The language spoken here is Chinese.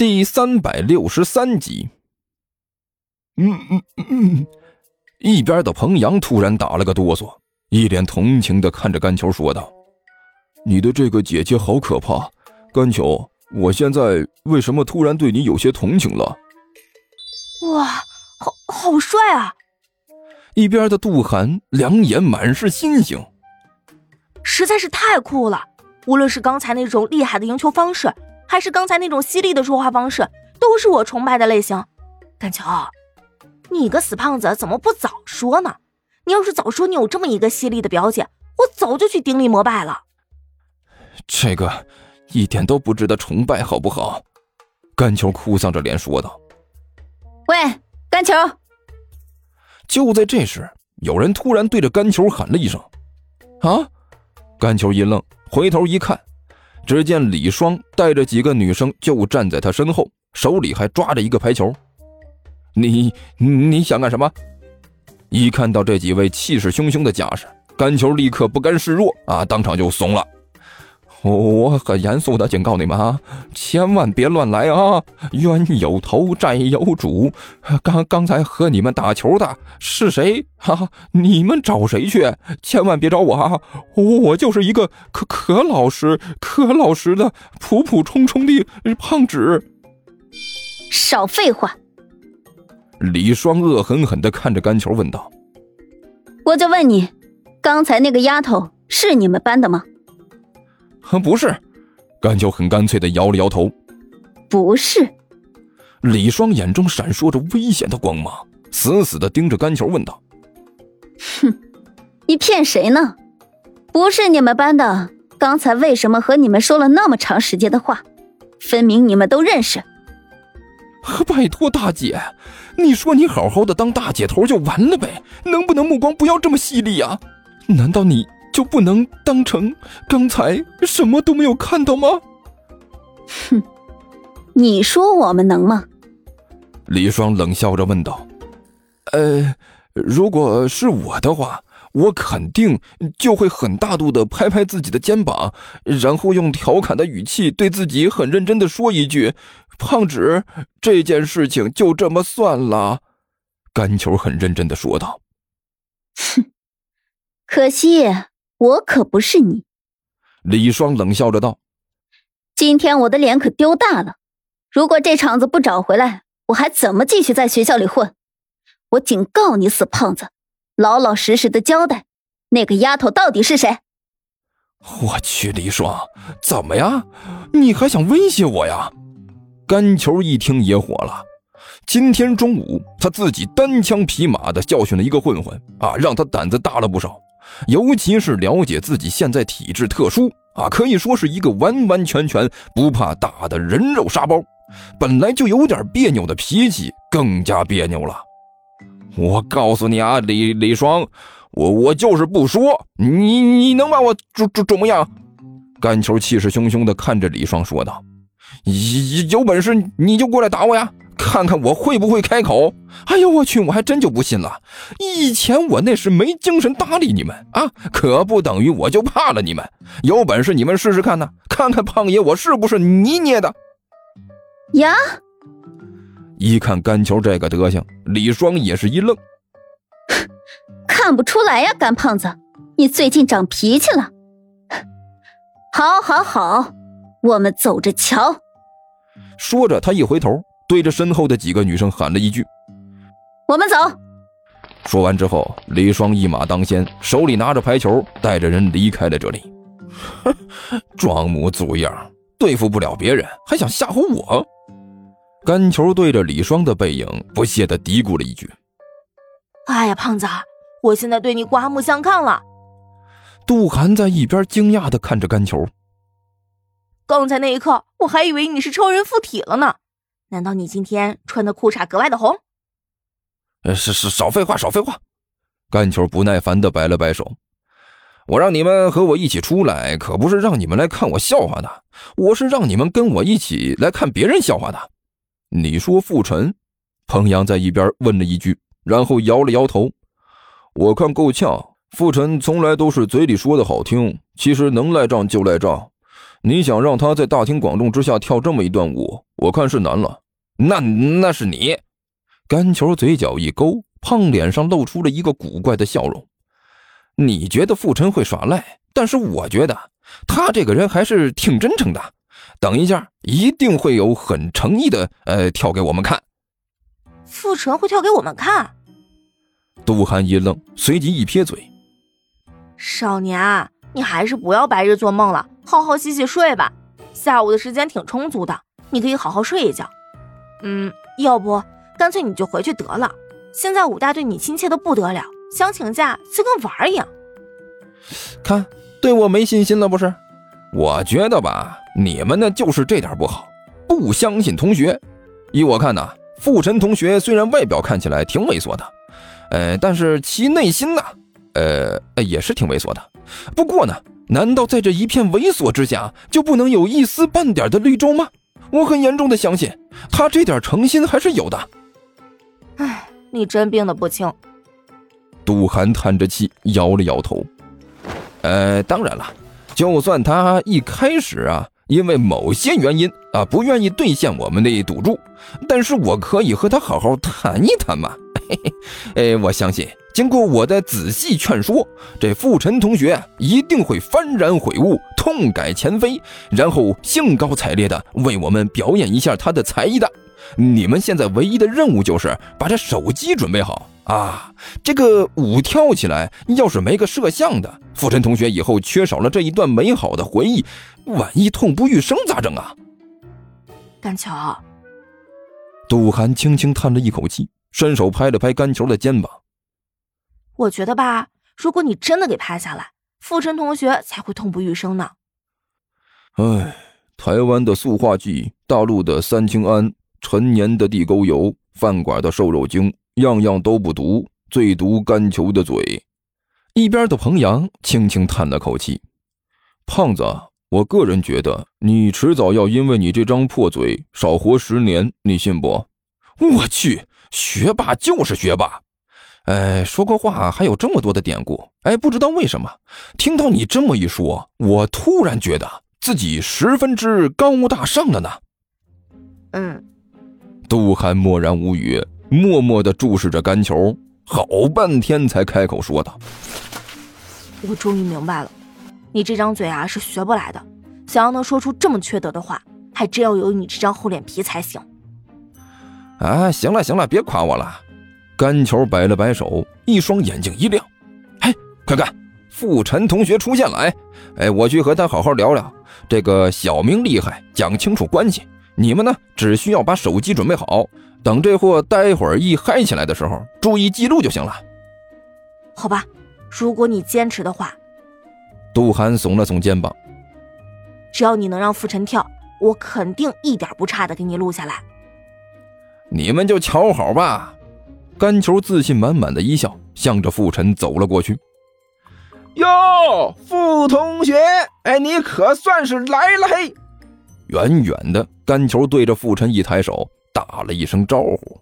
第三百六十三集。嗯嗯嗯，一边的彭阳突然打了个哆嗦，一脸同情的看着甘球说道：“你的这个姐姐好可怕，甘球，我现在为什么突然对你有些同情了？”哇，好好帅啊！一边的杜涵两眼满是星星，实在是太酷了。无论是刚才那种厉害的赢球方式，还是刚才那种犀利的说话方式，都是我崇拜的类型。甘球，你个死胖子，怎么不早说呢？你要是早说你有这么一个犀利的表姐，我早就去顶礼膜拜了。这个一点都不值得崇拜，好不好？甘球哭丧着脸说道：“喂，甘球！”就在这时，有人突然对着甘球喊了一声：“啊！”甘球一愣。回头一看，只见李双带着几个女生就站在他身后，手里还抓着一个排球。你你想干什么？一看到这几位气势汹汹的架势，干球立刻不甘示弱啊，当场就怂了。我很严肃的警告你们啊，千万别乱来啊！冤有头，债有主。刚刚才和你们打球的是谁？哈，你们找谁去？千万别找我啊！我就是一个可可老实、可老实的普普通通的胖纸。少废话！李双恶狠狠的看着甘球问道：“我就问你，刚才那个丫头是你们班的吗？”不是，甘球很干脆的摇了摇头。不是，李双眼中闪烁着危险的光芒，死死的盯着甘球问道：“哼，你骗谁呢？不是你们班的，刚才为什么和你们说了那么长时间的话？分明你们都认识。”拜托大姐，你说你好好的当大姐头就完了呗，能不能目光不要这么犀利啊？难道你？就不能当成刚才什么都没有看到吗？哼，你说我们能吗？李双冷笑着问道。呃，如果是我的话，我肯定就会很大度的拍拍自己的肩膀，然后用调侃的语气对自己很认真的说一句：“胖纸，这件事情就这么算了。”甘球很认真的说道。哼，可惜。我可不是你，李双冷笑着道：“今天我的脸可丢大了，如果这场子不找回来，我还怎么继续在学校里混？我警告你，死胖子，老老实实的交代，那个丫头到底是谁？”我去，李双，怎么呀？你还想威胁我呀？甘球一听也火了，今天中午他自己单枪匹马的教训了一个混混啊，让他胆子大了不少。尤其是了解自己现在体质特殊啊，可以说是一个完完全全不怕打的人肉沙包。本来就有点别扭的脾气更加别扭了。我告诉你啊，李李双，我我就是不说，你你能把我怎怎怎么样？甘球气势汹汹地看着李双说道：“有有本事你就过来打我呀！”看看我会不会开口？哎呦我去，我还真就不信了。以前我那是没精神搭理你们啊，可不等于我就怕了你们。有本事你们试试看呢，看看胖爷我是不是泥捏的。呀！一看甘球这个德行，李双也是一愣。看不出来呀，干胖子，你最近长脾气了。好，好，好，我们走着瞧。说着，他一回头。对着身后的几个女生喊了一句：“我们走。”说完之后，李双一马当先，手里拿着排球，带着人离开了这里。哼，装模作样，对付不了别人，还想吓唬我？甘球对着李双的背影不屑地嘀咕了一句：“哎呀，胖子，我现在对你刮目相看了。”杜涵在一边惊讶地看着甘球。刚才那一刻，我还以为你是超人附体了呢。难道你今天穿的裤衩格外的红？呃，是是，少废话，少废话。干球不耐烦的摆了摆手。我让你们和我一起出来，可不是让你们来看我笑话的，我是让你们跟我一起来看别人笑话的。你说傅晨？彭阳在一边问了一句，然后摇了摇头。我看够呛。傅晨从来都是嘴里说的好听，其实能赖账就赖账。你想让他在大庭广众之下跳这么一段舞，我看是难了。那那是你。甘球嘴角一勾，胖脸上露出了一个古怪的笑容。你觉得傅晨会耍赖，但是我觉得他这个人还是挺真诚的。等一下，一定会有很诚意的，呃，跳给我们看。傅晨会跳给我们看？杜涵一愣，随即一撇嘴：“少年，你还是不要白日做梦了，好好洗洗睡吧。下午的时间挺充足的，你可以好好睡一觉。嗯，要不干脆你就回去得了。现在武大对你亲切的不得了，想请假就跟玩儿一样。看，对我没信心了不是？我觉得吧，你们呢就是这点不好，不相信同学。依我看呢，傅晨同学虽然外表看起来挺猥琐的。”呃，但是其内心呢，呃，也是挺猥琐的。不过呢，难道在这一片猥琐之下，就不能有一丝半点的绿洲吗？我很严重的相信，他这点诚心还是有的。唉，你真病得不轻。杜涵叹着气，摇了摇头。呃，当然了，就算他一开始啊，因为某些原因啊，不愿意兑现我们的赌注，但是我可以和他好好谈一谈嘛。嘿嘿，哎，我相信经过我的仔细劝说，这傅晨同学一定会幡然悔悟，痛改前非，然后兴高采烈的为我们表演一下他的才艺的。你们现在唯一的任务就是把这手机准备好啊！这个舞跳起来，要是没个摄像的，傅晨同学以后缺少了这一段美好的回忆，万一痛不欲生咋整啊？甘桥，杜涵轻轻叹了一口气。伸手拍了拍甘球的肩膀。我觉得吧，如果你真的给拍下来，傅晨同学才会痛不欲生呢。唉，台湾的塑化剂，大陆的三氢胺，陈年的地沟油，饭馆的瘦肉精，样样都不毒，最毒甘球的嘴。一边的彭阳轻轻叹了口气：“胖子，我个人觉得你迟早要因为你这张破嘴少活十年，你信不？”我去。学霸就是学霸，哎，说过话还有这么多的典故，哎，不知道为什么，听到你这么一说，我突然觉得自己十分之高大上了呢。嗯，杜涵默然无语，默默的注视着干球，好半天才开口说道：“我终于明白了，你这张嘴啊是学不来的，想要能说出这么缺德的话，还真要有你这张厚脸皮才行。”啊，行了行了，别夸我了。甘球摆了摆手，一双眼睛一亮，哎，快看，傅晨同学出现了！哎，哎，我去和他好好聊聊。这个小明厉害，讲清楚关系。你们呢，只需要把手机准备好，等这货待会儿一嗨起来的时候，注意记录就行了。好吧，如果你坚持的话。杜涵耸了耸肩膀。只要你能让傅晨跳，我肯定一点不差的给你录下来。你们就瞧好吧。甘球自信满满的一笑，向着傅晨走了过去。哟，傅同学，哎，你可算是来了嘿！远远的，甘球对着傅晨一抬手，打了一声招呼。